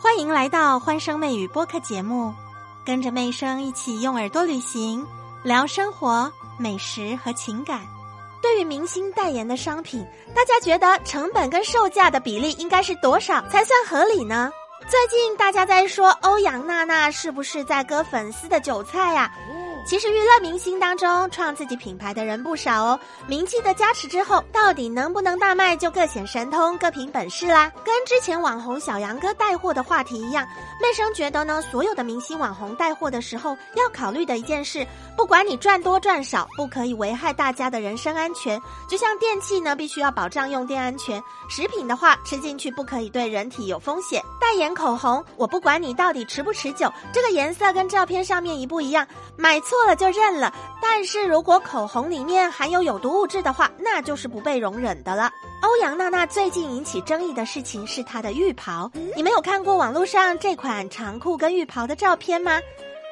欢迎来到欢声妹语播客节目，跟着妹声一起用耳朵旅行，聊生活、美食和情感。对于明星代言的商品，大家觉得成本跟售价的比例应该是多少才算合理呢？最近大家在说欧阳娜娜是不是在割粉丝的韭菜呀？其实娱乐明星当中创自己品牌的人不少哦，名气的加持之后，到底能不能大卖就各显神通，各凭本事啦。跟之前网红小杨哥带货的话题一样，妹生觉得呢，所有的明星网红带货的时候要考虑的一件事，不管你赚多赚少，不可以危害大家的人身安全。就像电器呢，必须要保障用电安全；食品的话，吃进去不可以对人体有风险。代言口红，我不管你到底持不持久，这个颜色跟照片上面一不一样，买错。错了就认了，但是如果口红里面含有有毒物质的话，那就是不被容忍的了。欧阳娜娜最近引起争议的事情是她的浴袍，你们有看过网络上这款长裤跟浴袍的照片吗？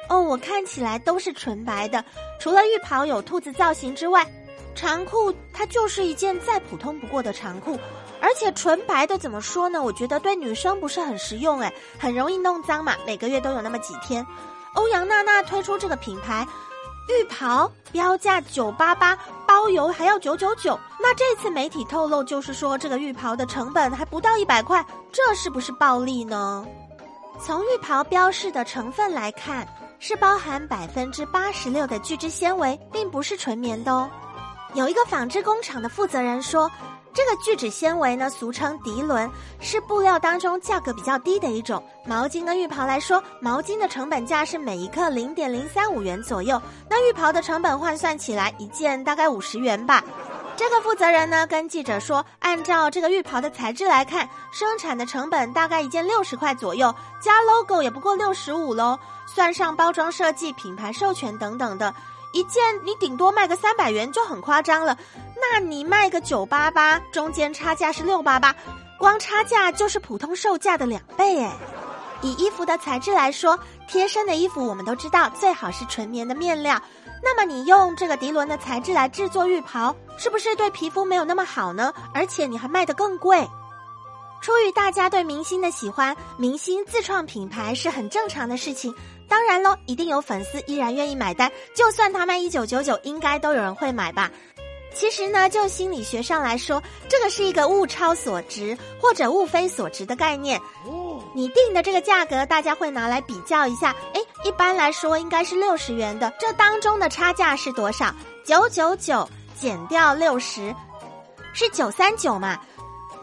哦，我看起来都是纯白的，除了浴袍有兔子造型之外，长裤它就是一件再普通不过的长裤，而且纯白的怎么说呢？我觉得对女生不是很实用，诶，很容易弄脏嘛，每个月都有那么几天。欧阳娜娜推出这个品牌浴袍，标价九八八，包邮还要九九九。那这次媒体透露，就是说这个浴袍的成本还不到一百块，这是不是暴利呢？从浴袍标示的成分来看，是包含百分之八十六的聚酯纤维，并不是纯棉的哦。有一个纺织工厂的负责人说。这个聚酯纤维呢，俗称涤纶，是布料当中价格比较低的一种。毛巾跟浴袍来说，毛巾的成本价是每一克零点零三五元左右，那浴袍的成本换算起来，一件大概五十元吧。这个负责人呢，跟记者说，按照这个浴袍的材质来看，生产的成本大概一件六十块左右，加 logo 也不过六十五喽，算上包装设计、品牌授权等等的。一件你顶多卖个三百元就很夸张了，那你卖个九八八，中间差价是六八八，光差价就是普通售价的两倍哎。以衣服的材质来说，贴身的衣服我们都知道最好是纯棉的面料，那么你用这个涤纶的材质来制作浴袍，是不是对皮肤没有那么好呢？而且你还卖得更贵。出于大家对明星的喜欢，明星自创品牌是很正常的事情。当然喽，一定有粉丝依然愿意买单，就算他卖一九九九，应该都有人会买吧。其实呢，就心理学上来说，这个是一个物超所值或者物非所值的概念。你定的这个价格，大家会拿来比较一下。诶，一般来说应该是六十元的，这当中的差价是多少？九九九减掉六十，是九三九嘛？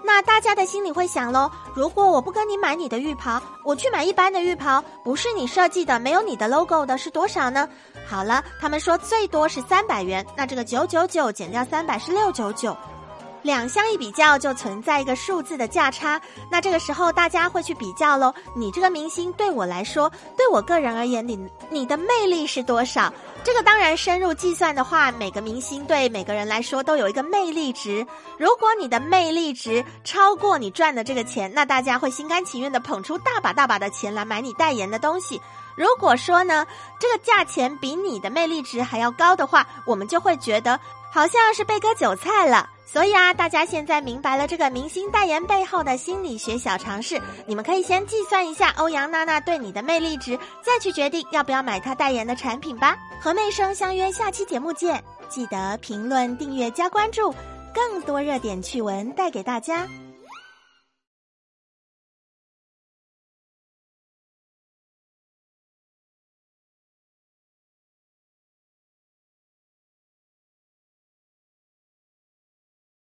那大家的心里会想喽，如果我不跟你买你的浴袍，我去买一般的浴袍，不是你设计的，没有你的 logo 的，是多少呢？好了，他们说最多是三百元，那这个九九九减掉三百是六九九。两相一比较，就存在一个数字的价差。那这个时候，大家会去比较喽。你这个明星对我来说，对我个人而言，你你的魅力是多少？这个当然深入计算的话，每个明星对每个人来说都有一个魅力值。如果你的魅力值超过你赚的这个钱，那大家会心甘情愿的捧出大把大把的钱来买你代言的东西。如果说呢，这个价钱比你的魅力值还要高的话，我们就会觉得好像是被割韭菜了。所以啊，大家现在明白了这个明星代言背后的心理学小常识，你们可以先计算一下欧阳娜娜对你的魅力值，再去决定要不要买她代言的产品吧。和妹生相约下期节目见，记得评论、订阅、加关注，更多热点趣闻带给大家。